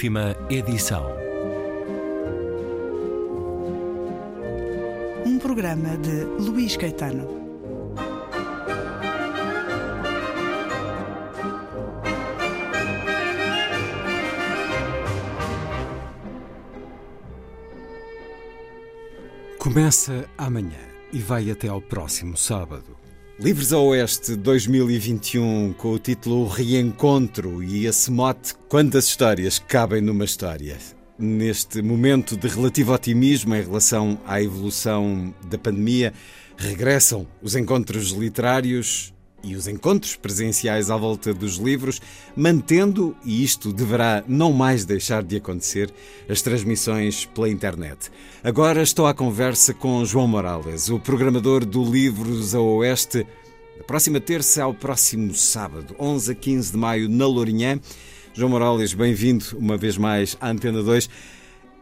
Última edição. Um programa de Luís Caetano. Começa amanhã e vai até ao próximo sábado. Livres ao Oeste 2021 com o título Reencontro e esse mote Quantas histórias cabem numa história? Neste momento de relativo otimismo em relação à evolução da pandemia, regressam os encontros literários e os encontros presenciais à volta dos livros, mantendo, e isto deverá não mais deixar de acontecer, as transmissões pela internet. Agora estou à conversa com João Morales, o programador do Livros a Oeste, da próxima terça ao próximo sábado, 11 a 15 de maio, na Lourinhã. João Morales, bem-vindo uma vez mais à Antena 2.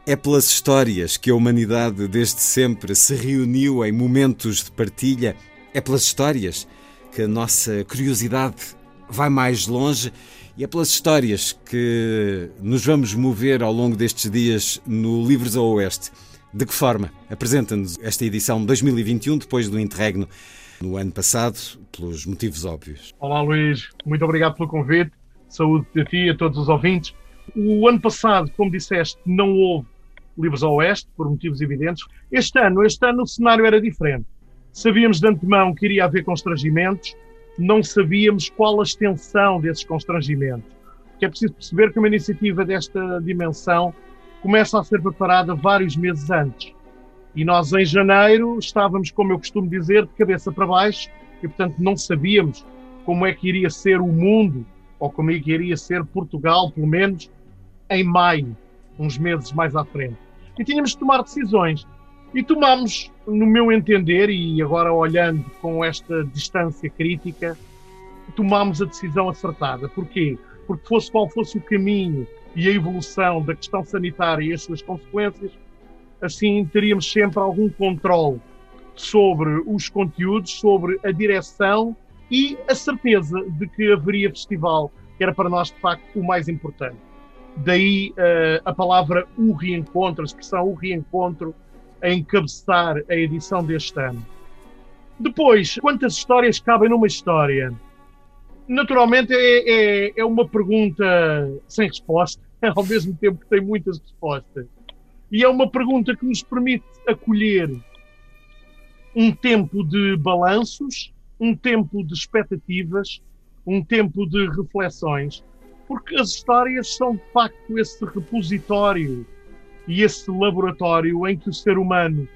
É pelas histórias que a humanidade desde sempre se reuniu em momentos de partilha. É pelas histórias que a nossa curiosidade vai mais longe e é pelas histórias que nos vamos mover ao longo destes dias no Livros ao Oeste. De que forma? Apresenta-nos esta edição 2021, depois do interregno no ano passado, pelos motivos óbvios. Olá, Luís. Muito obrigado pelo convite. Saúde a ti e a todos os ouvintes. O ano passado, como disseste, não houve Livros ao Oeste, por motivos evidentes. Este ano, este ano o cenário era diferente. Sabíamos de antemão que iria haver constrangimentos, não sabíamos qual a extensão desses constrangimentos. Porque é preciso perceber que uma iniciativa desta dimensão começa a ser preparada vários meses antes. E nós, em janeiro, estávamos, como eu costumo dizer, de cabeça para baixo e, portanto, não sabíamos como é que iria ser o mundo, ou como é que iria ser Portugal, pelo menos, em maio, uns meses mais à frente. E tínhamos de tomar decisões. E tomamos, no meu entender, e agora olhando com esta distância crítica, tomamos a decisão acertada. Porquê? Porque fosse qual fosse o caminho e a evolução da questão sanitária e as suas consequências, assim teríamos sempre algum controle sobre os conteúdos, sobre a direção e a certeza de que haveria festival, que era para nós, de facto, o mais importante. Daí uh, a palavra o reencontro, a expressão o reencontro, a encabeçar a edição deste ano. Depois, quantas histórias cabem numa história? Naturalmente é, é, é uma pergunta sem resposta, ao mesmo tempo que tem muitas respostas. E é uma pergunta que nos permite acolher um tempo de balanços, um tempo de expectativas, um tempo de reflexões, porque as histórias são de facto esse repositório e esse laboratório em que o ser humano,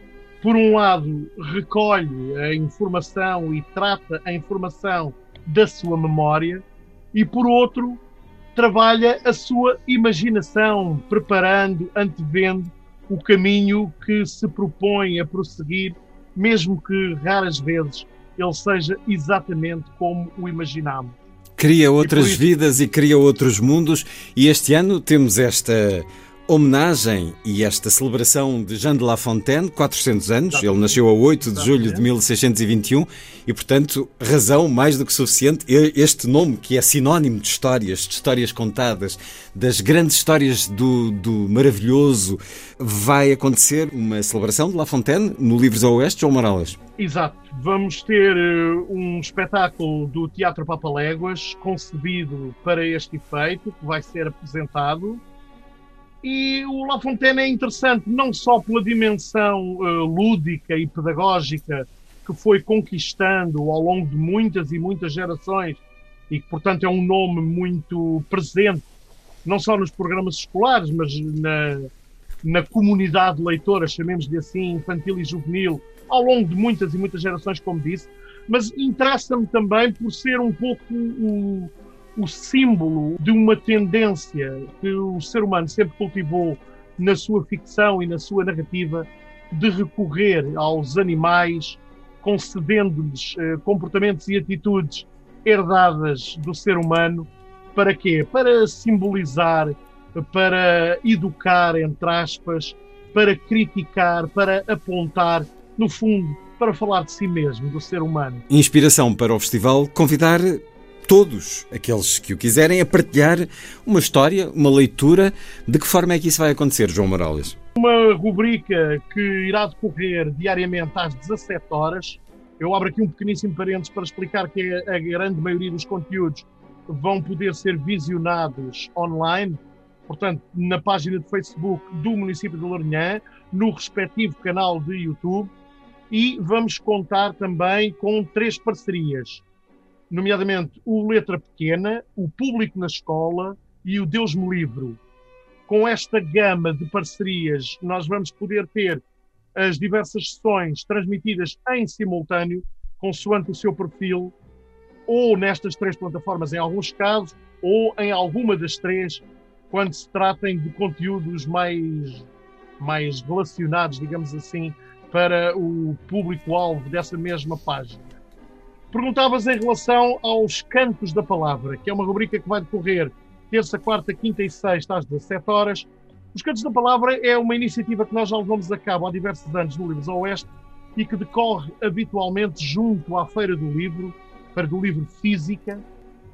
por um lado, recolhe a informação e trata a informação da sua memória, e por outro, trabalha a sua imaginação, preparando, antevendo o caminho que se propõe a prosseguir, mesmo que raras vezes ele seja exatamente como o imaginamos. Cria outras e vidas e cria outros mundos, e este ano temos esta homenagem e esta celebração de Jean de La Fontaine, 400 anos, ele nasceu a 8 de julho de 1621 e, portanto, razão mais do que suficiente. Este nome, que é sinónimo de histórias, de histórias contadas, das grandes histórias do, do maravilhoso, vai acontecer uma celebração de La Fontaine no Livros ao Oeste, João Morales. Exato. Vamos ter uh, um espetáculo do Teatro Papaléguas concebido para este efeito, que vai ser apresentado e o La Fontaine é interessante não só pela dimensão uh, lúdica e pedagógica que foi conquistando ao longo de muitas e muitas gerações e que, portanto, é um nome muito presente, não só nos programas escolares, mas na, na comunidade leitora, chamemos-lhe assim, infantil e juvenil, ao longo de muitas e muitas gerações, como disse, mas interessa-me também por ser um pouco o, o símbolo de uma tendência que o ser humano sempre cultivou na sua ficção e na sua narrativa de recorrer aos animais, concedendo-lhes eh, comportamentos e atitudes herdadas do ser humano. Para quê? Para simbolizar, para educar, entre aspas, para criticar, para apontar, no fundo, para falar de si mesmo, do ser humano. Inspiração para o festival, convidar todos aqueles que o quiserem a partilhar uma história, uma leitura. De que forma é que isso vai acontecer, João Morales? Uma rubrica que irá decorrer diariamente às 17 horas. Eu abro aqui um pequeníssimo parênteses para explicar que a grande maioria dos conteúdos vão poder ser visionados online, portanto, na página de Facebook do município de Lourinhã, no respectivo canal de YouTube, e vamos contar também com três parcerias nomeadamente o Letra Pequena, o Público na Escola e o Deus me Livro. Com esta gama de parcerias, nós vamos poder ter as diversas sessões transmitidas em simultâneo, consoante o seu perfil, ou nestas três plataformas, em alguns casos, ou em alguma das três, quando se tratem de conteúdos mais, mais relacionados, digamos assim, para o público-alvo dessa mesma página. Perguntavas em relação aos Cantos da Palavra, que é uma rubrica que vai decorrer terça, quarta, quinta e sexta às 17 horas. Os Cantos da Palavra é uma iniciativa que nós já levamos a cabo há diversos anos no Livros Oeste e que decorre habitualmente junto à Feira do Livro, Feira do Livro Física,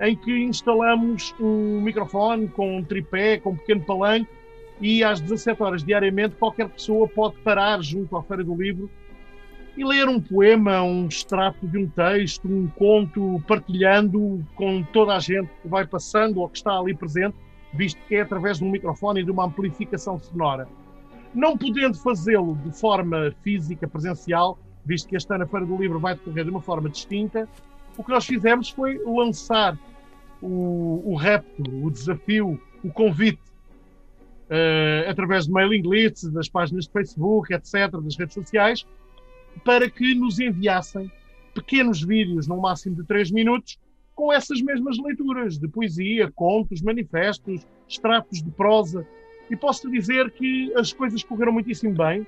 em que instalamos um microfone com um tripé, com um pequeno palanque e às 17 horas diariamente qualquer pessoa pode parar junto à Feira do Livro e ler um poema, um extrato de um texto, um conto, partilhando com toda a gente que vai passando ou que está ali presente, visto que é através de um microfone e de uma amplificação sonora. Não podendo fazê-lo de forma física, presencial, visto que este ano a Feira do Livro vai decorrer de uma forma distinta, o que nós fizemos foi lançar o, o repto, o desafio, o convite, uh, através de mailing lists, das páginas de Facebook, etc., das redes sociais, para que nos enviassem pequenos vídeos, no máximo de 3 minutos, com essas mesmas leituras de poesia, contos, manifestos, extratos de prosa. E posso-te dizer que as coisas correram muitíssimo bem.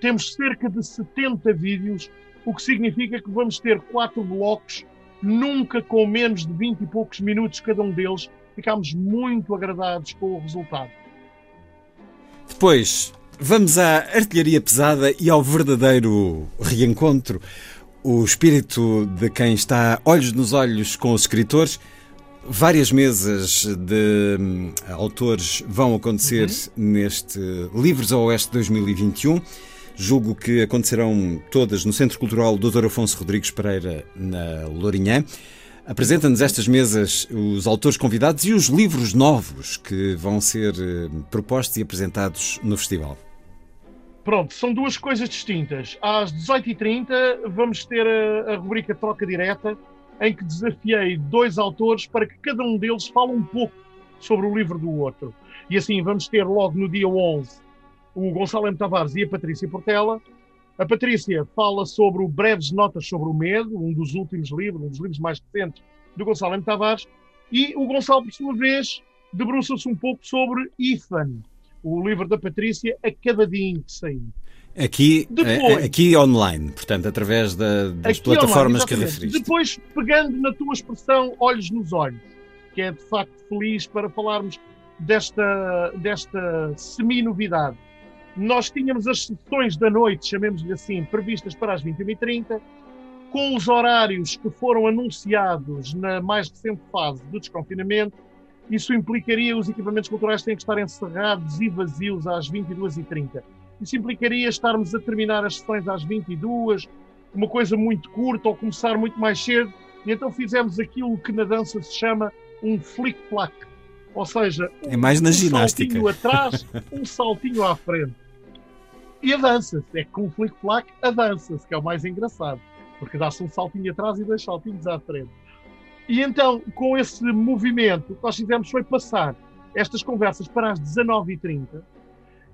Temos cerca de 70 vídeos, o que significa que vamos ter quatro blocos, nunca com menos de 20 e poucos minutos cada um deles. Ficámos muito agradados com o resultado. Depois, Vamos à artilharia pesada e ao verdadeiro reencontro. O espírito de quem está olhos nos olhos com os escritores. Várias mesas de hum, autores vão acontecer uhum. neste Livros ao Oeste 2021. Julgo que acontecerão todas no Centro Cultural Dr. Afonso Rodrigues Pereira, na Lourinhã. Apresenta-nos estas mesas os autores convidados e os livros novos que vão ser eh, propostos e apresentados no festival. Pronto, são duas coisas distintas. Às 18h30 vamos ter a, a rubrica Troca Direta, em que desafiei dois autores para que cada um deles fale um pouco sobre o livro do outro. E assim vamos ter logo no dia 11 o Gonçalo M. Tavares e a Patrícia Portela. A Patrícia fala sobre o Breves Notas sobre o Medo, um dos últimos livros, um dos livros mais recentes do Gonçalo M. Tavares. E o Gonçalo, por sua vez, debruça-se um pouco sobre Ethan, o livro da Patrícia acabadinho de sair. Aqui, Depois, aqui online, portanto, através da, das plataformas online, que referiste. Depois, pegando na tua expressão olhos nos olhos, que é de facto feliz para falarmos desta, desta semi-novidade. Nós tínhamos as sessões da noite, chamemos-lhe assim, previstas para as 21h30, com os horários que foram anunciados na mais recente fase do desconfinamento, isso implicaria os equipamentos culturais têm que estar encerrados e vazios às 22h30. Isso implicaria estarmos a terminar as sessões às 22 uma coisa muito curta ou começar muito mais cedo. E então fizemos aquilo que na dança se chama um flick-flack. Ou seja, é mais na um ginástica. saltinho atrás, um saltinho à frente. E avança-se. É com flick-flack avança-se, que é o mais engraçado. Porque dá-se um saltinho atrás e dois saltinhos à frente. E então, com esse movimento, o que nós fizemos foi passar estas conversas para as 19h30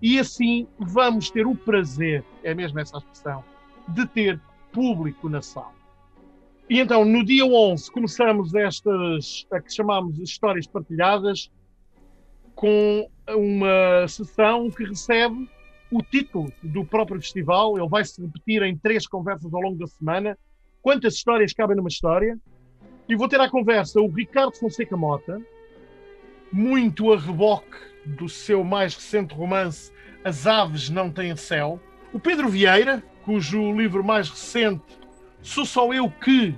e assim vamos ter o prazer, é mesmo essa a expressão, de ter público na sala. E então, no dia 11, começamos estas, a que chamamos Histórias Partilhadas, com uma sessão que recebe o título do próprio festival. Ele vai se repetir em três conversas ao longo da semana. Quantas histórias cabem numa história? E vou ter à conversa o Ricardo Fonseca Mota, muito a reboque do seu mais recente romance As Aves Não Têm Céu. O Pedro Vieira, cujo livro mais recente Sou Só Eu Que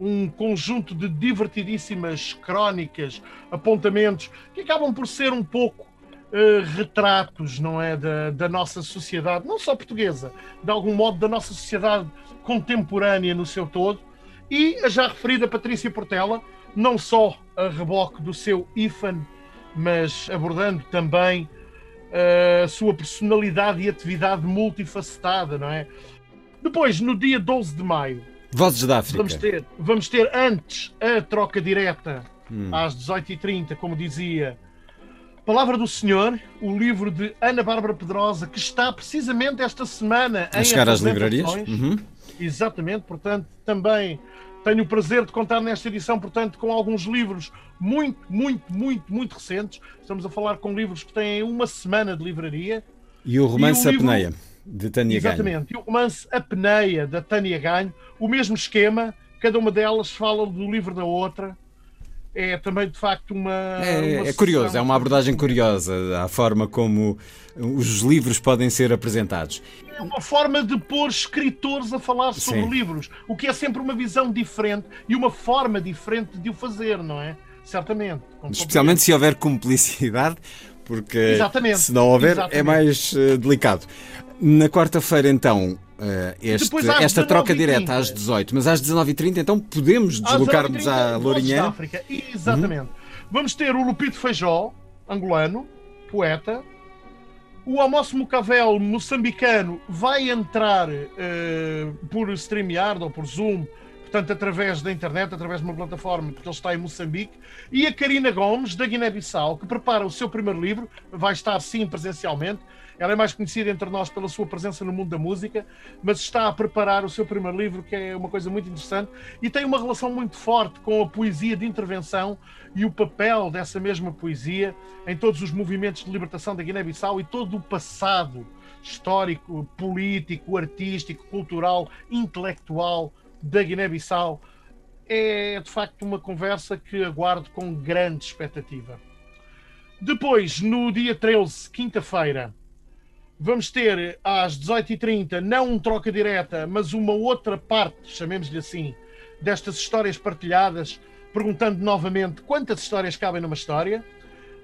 um conjunto de divertidíssimas crónicas, apontamentos, que acabam por ser um pouco uh, retratos, não é, da, da nossa sociedade, não só portuguesa, de algum modo da nossa sociedade contemporânea no seu todo, e a já referida Patrícia Portela, não só a reboque do seu IFAN, mas abordando também uh, a sua personalidade e atividade multifacetada, não é? Depois, no dia 12 de maio, Vozes da África. Vamos ter, vamos ter antes a troca direta hum. às 18h30, como dizia. Palavra do Senhor, o livro de Ana Bárbara Pedrosa, que está precisamente esta semana a em chegar às livrarias. Uhum. Exatamente, portanto, também tenho o prazer de contar nesta edição, portanto, com alguns livros muito, muito, muito, muito recentes. Estamos a falar com livros que têm uma semana de livraria. E o romance e o livro... Apneia de Tânia Exatamente. E o romance A Peneia, da Tânia Ganho, o mesmo esquema, cada uma delas fala do livro da outra. É também, de facto, uma. É, uma é curioso, é uma abordagem curiosa à forma como os livros podem ser apresentados. É uma forma de pôr escritores a falar sobre Sim. livros, o que é sempre uma visão diferente e uma forma diferente de o fazer, não é? Certamente. Especialmente se houver cumplicidade, porque Exatamente. se não houver é Exatamente. é mais uh, delicado. Na quarta-feira, então, uh, este, esta troca direta às 18, mas às 19h30, então podemos deslocar-nos à Lourinhã. Exatamente. Uhum. Vamos ter o Lupito Feijó, angolano, poeta. O Amos Mucavel, moçambicano, vai entrar uh, por StreamYard ou por Zoom, portanto, através da internet, através de uma plataforma, porque ele está em Moçambique. E a Karina Gomes, da Guiné-Bissau, que prepara o seu primeiro livro, vai estar sim presencialmente ela é mais conhecida entre nós pela sua presença no mundo da música, mas está a preparar o seu primeiro livro, que é uma coisa muito interessante, e tem uma relação muito forte com a poesia de intervenção e o papel dessa mesma poesia em todos os movimentos de libertação da Guiné-Bissau e todo o passado histórico, político, artístico, cultural, intelectual da Guiné-Bissau. É de facto uma conversa que aguardo com grande expectativa. Depois, no dia 13, quinta-feira, vamos ter às 18h30 não um troca direta, mas uma outra parte, chamemos-lhe assim, destas histórias partilhadas, perguntando novamente quantas histórias cabem numa história.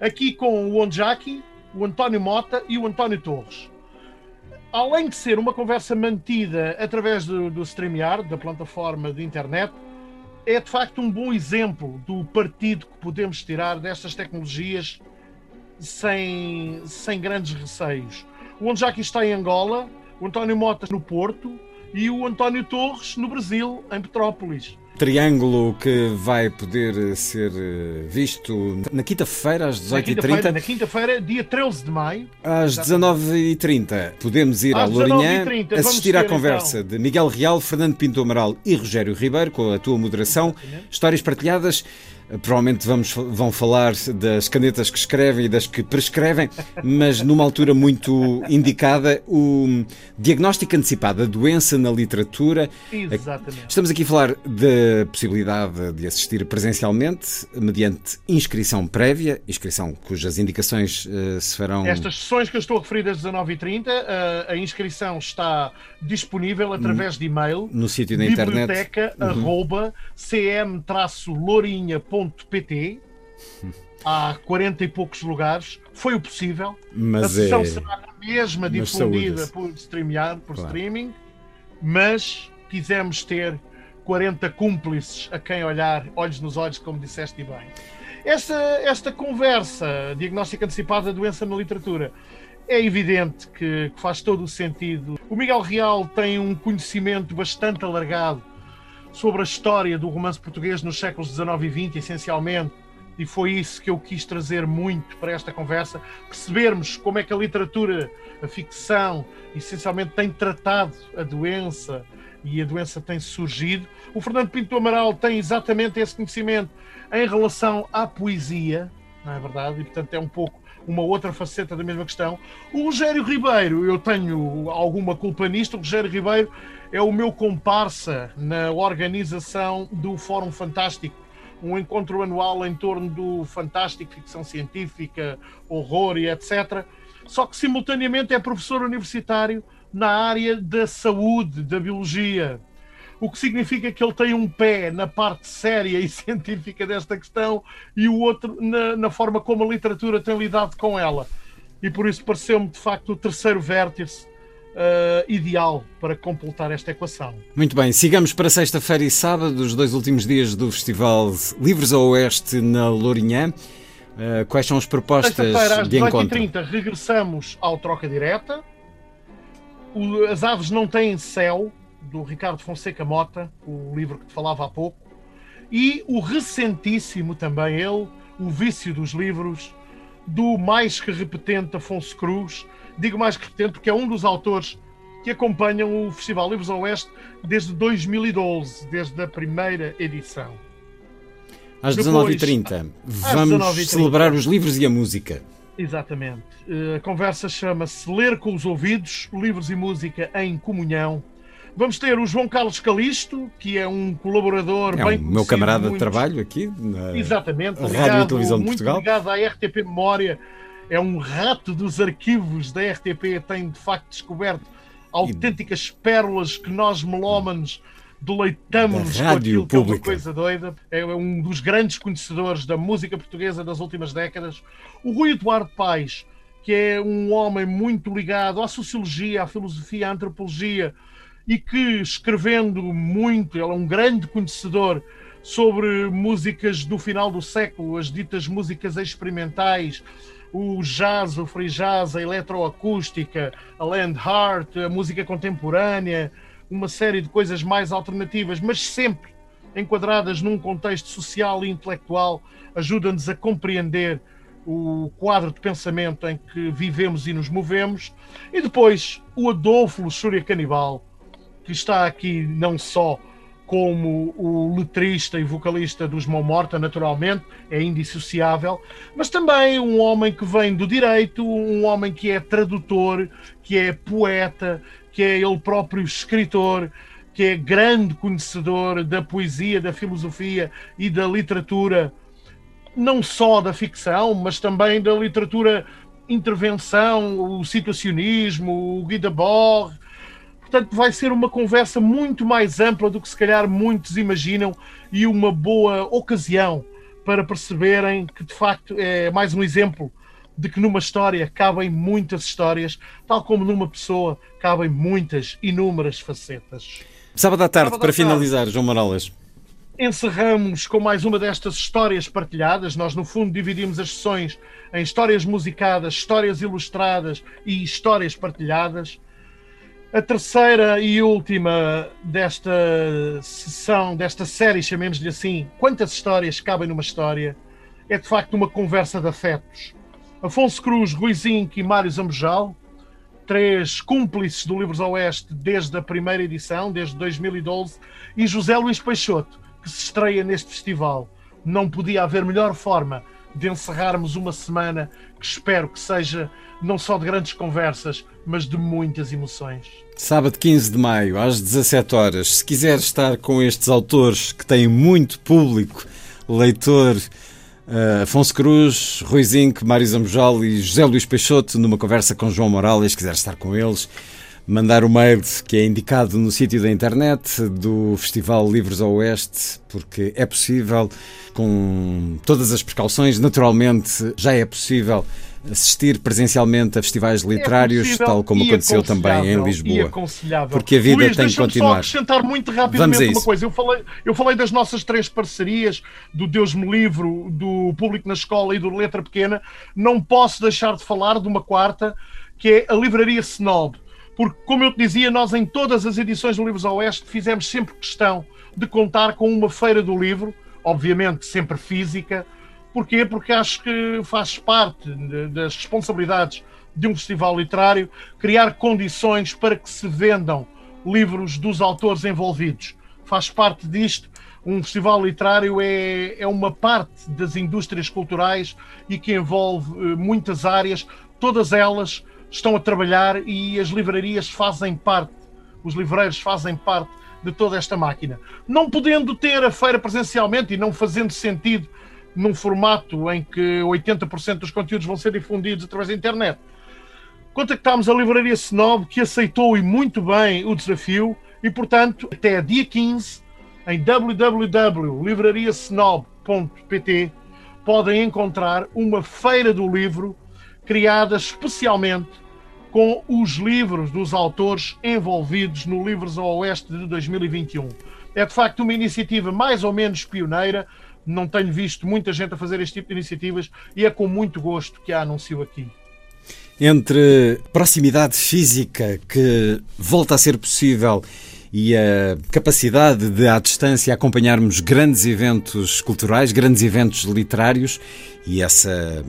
Aqui com o Onjaki, o António Mota e o António Torres. Além de ser uma conversa mantida através do, do StreamYard, da plataforma de internet, é de facto um bom exemplo do partido que podemos tirar destas tecnologias sem, sem grandes receios o Anjaki está em Angola, o António Mota no Porto e o António Torres no Brasil, em Petrópolis. Triângulo que vai poder ser eh, visto na quinta-feira às 18h30. Na quinta-feira, dia 13 de maio. Às 19h30 podemos ir às à Lourinhã assistir à conversa então. de Miguel Real, Fernando Pinto Amaral e Rogério Ribeiro com a tua moderação. Histórias partilhadas Provavelmente vamos, vão falar das canetas que escrevem e das que prescrevem, mas numa altura muito indicada, o diagnóstico antecipado da doença na literatura. Exatamente. Estamos aqui a falar da possibilidade de assistir presencialmente, mediante inscrição prévia, inscrição cujas indicações uh, se farão. Estas sessões que eu estou a referir das 19h30, uh, a inscrição está disponível através de e-mail no sítio da internet. Biblioteca uhum. cm-lourinha.com pt há 40 e poucos lugares. Foi o possível. Mas a sessão é... será a mesma difundida por por claro. streaming, mas quisemos ter 40 cúmplices a quem olhar, olhos nos olhos, como disseste bem. Esta, esta conversa, diagnóstica antecipada da doença na literatura, é evidente que, que faz todo o sentido. O Miguel Real tem um conhecimento bastante alargado sobre a história do romance português nos séculos XIX e XX, essencialmente, e foi isso que eu quis trazer muito para esta conversa, percebermos como é que a literatura, a ficção, essencialmente tem tratado a doença e a doença tem surgido. O Fernando Pinto Amaral tem exatamente esse conhecimento em relação à poesia, não é verdade? E portanto é um pouco uma outra faceta da mesma questão. O Rogério Ribeiro, eu tenho alguma culpa nisto, o Rogério Ribeiro é o meu comparsa na organização do Fórum Fantástico, um encontro anual em torno do fantástico, ficção científica, horror e etc. Só que simultaneamente é professor universitário na área da saúde, da biologia. o que significa que ele tem um pé na parte séria e científica desta questão e o outro na, na forma como a literatura tem lidado com ela. E por isso pareceu-me, de facto, o terceiro vértice uh, ideal para completar esta equação. Muito bem, sigamos para sexta-feira e sábado, os dois últimos dias do Festival Livres ao Oeste na Lourinhã. Uh, quais são as propostas às de encontro? 18h30 regressamos ao Troca Direta. O, as Aves Não Têm Céu, do Ricardo Fonseca Mota, o livro que te falava há pouco. E o recentíssimo também ele, O Vício dos Livros, do mais que repetente Afonso Cruz. Digo mais que repetente porque é um dos autores que acompanham o Festival Livros ao Oeste desde 2012, desde a primeira edição. Às 19h30, vamos 19 celebrar os livros e a música. Exatamente. Eh, a conversa chama-se Ler com os Ouvidos, Livros e Música em Comunhão. Vamos ter o João Carlos Calisto, que é um colaborador é bem meu camarada de trabalho aqui na Exatamente, ligado, Rádio e Televisão de muito Portugal. ligado à RTP Memória. É um rato dos arquivos da RTP, tem de facto descoberto autênticas pérolas que nós melómanos deleitamos com aquilo que é uma coisa doida. É um dos grandes conhecedores da música portuguesa das últimas décadas. O Rui Eduardo Paes, que é um homem muito ligado à sociologia, à filosofia, à antropologia, e que escrevendo muito, ele é um grande conhecedor sobre músicas do final do século, as ditas músicas experimentais, o jazz, o free jazz, a eletroacústica, a land art, a música contemporânea, uma série de coisas mais alternativas, mas sempre enquadradas num contexto social e intelectual, ajuda-nos a compreender o quadro de pensamento em que vivemos e nos movemos. E depois o Adolfo Luxúria Canibal, que está aqui não só como o letrista e vocalista dos Mão Morta, naturalmente, é indissociável, mas também um homem que vem do direito, um homem que é tradutor, que é poeta, que é ele próprio escritor, que é grande conhecedor da poesia, da filosofia e da literatura, não só da ficção, mas também da literatura intervenção, o situacionismo, o Guy Debord, Portanto, vai ser uma conversa muito mais ampla do que se calhar muitos imaginam e uma boa ocasião para perceberem que, de facto, é mais um exemplo de que numa história cabem muitas histórias, tal como numa pessoa cabem muitas, inúmeras facetas. Sábado à tarde, Sábado para tarde. finalizar, João Morales. Encerramos com mais uma destas histórias partilhadas. Nós, no fundo, dividimos as sessões em histórias musicadas, histórias ilustradas e histórias partilhadas. A terceira e última desta sessão, desta série, chamemos-lhe assim, quantas histórias cabem numa história, é de facto uma conversa de afetos. Afonso Cruz, Rui Zinc e Mário Zambojal, três cúmplices do Livros Oeste desde a primeira edição, desde 2012, e José Luís Peixoto, que se estreia neste festival. Não podia haver melhor forma de encerrarmos uma semana que espero que seja não só de grandes conversas, mas de muitas emoções. Sábado 15 de maio, às 17 horas. Se quiser estar com estes autores que têm muito público, leitor, uh, Afonso Cruz, Rui Zinc, Mário Zambojal e José Luís Peixoto, numa conversa com João Morales, se quiser estar com eles, mandar o mail que é indicado no sítio da internet do Festival Livros ao Oeste, porque é possível, com todas as precauções, naturalmente já é possível assistir presencialmente a festivais literários, é tal como aconteceu também em Lisboa. Porque a vida Luís, tem que continuar. Só acrescentar muito rapidamente uma coisa. Eu falei, eu falei das nossas três parcerias, do Deus me Livro, do Público na Escola e do Letra Pequena. Não posso deixar de falar de uma quarta, que é a Livraria Snob. Porque, como eu te dizia, nós em todas as edições do Livros ao Oeste fizemos sempre questão de contar com uma feira do livro, obviamente sempre física, Porquê? Porque acho que faz parte das responsabilidades de um festival literário criar condições para que se vendam livros dos autores envolvidos. Faz parte disto. Um festival literário é, é uma parte das indústrias culturais e que envolve eh, muitas áreas, todas elas estão a trabalhar e as livrarias fazem parte, os livreiros fazem parte de toda esta máquina. Não podendo ter a feira presencialmente e não fazendo sentido num formato em que 80% dos conteúdos vão ser difundidos através da internet. Contactámos a livraria Snob, que aceitou e muito bem o desafio E, portanto, até dia 15, em www.livrariasnob.pt, podem encontrar uma feira do livro criada especialmente com os livros dos autores envolvidos no Livros ao Oeste de 2021. É de facto uma iniciativa mais ou menos pioneira, não tenho visto muita gente a fazer este tipo de iniciativas e é com muito gosto que a anuncio aqui. Entre proximidade física que volta a ser possível e a capacidade de, à distância, acompanharmos grandes eventos culturais, grandes eventos literários, e essa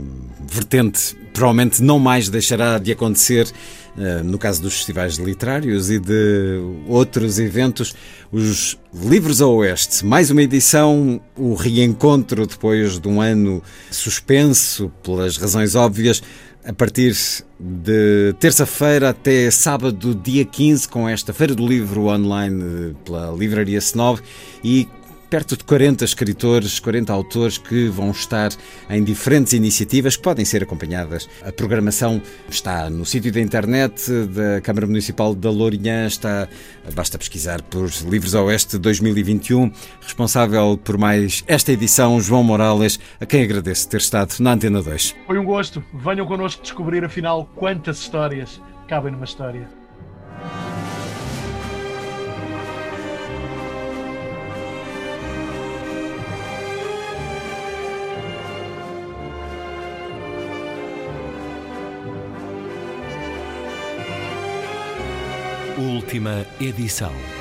vertente provavelmente não mais deixará de acontecer eh, no caso dos festivais literários e de outros eventos. Os Livros ao Oeste, mais uma edição, o reencontro depois de um ano suspenso, pelas razões óbvias a partir de terça-feira até sábado, dia 15, com esta Feira do Livro online pela Livraria Snob. E perto de 40 escritores, 40 autores que vão estar em diferentes iniciativas que podem ser acompanhadas. A programação está no sítio da internet da Câmara Municipal da Lourinhã, está, basta pesquisar por Livros Oeste 2021. Responsável por mais esta edição, João Morales, a quem agradeço ter estado na Antena 2. Foi um gosto. Venham connosco descobrir afinal quantas histórias cabem numa história. Última edição.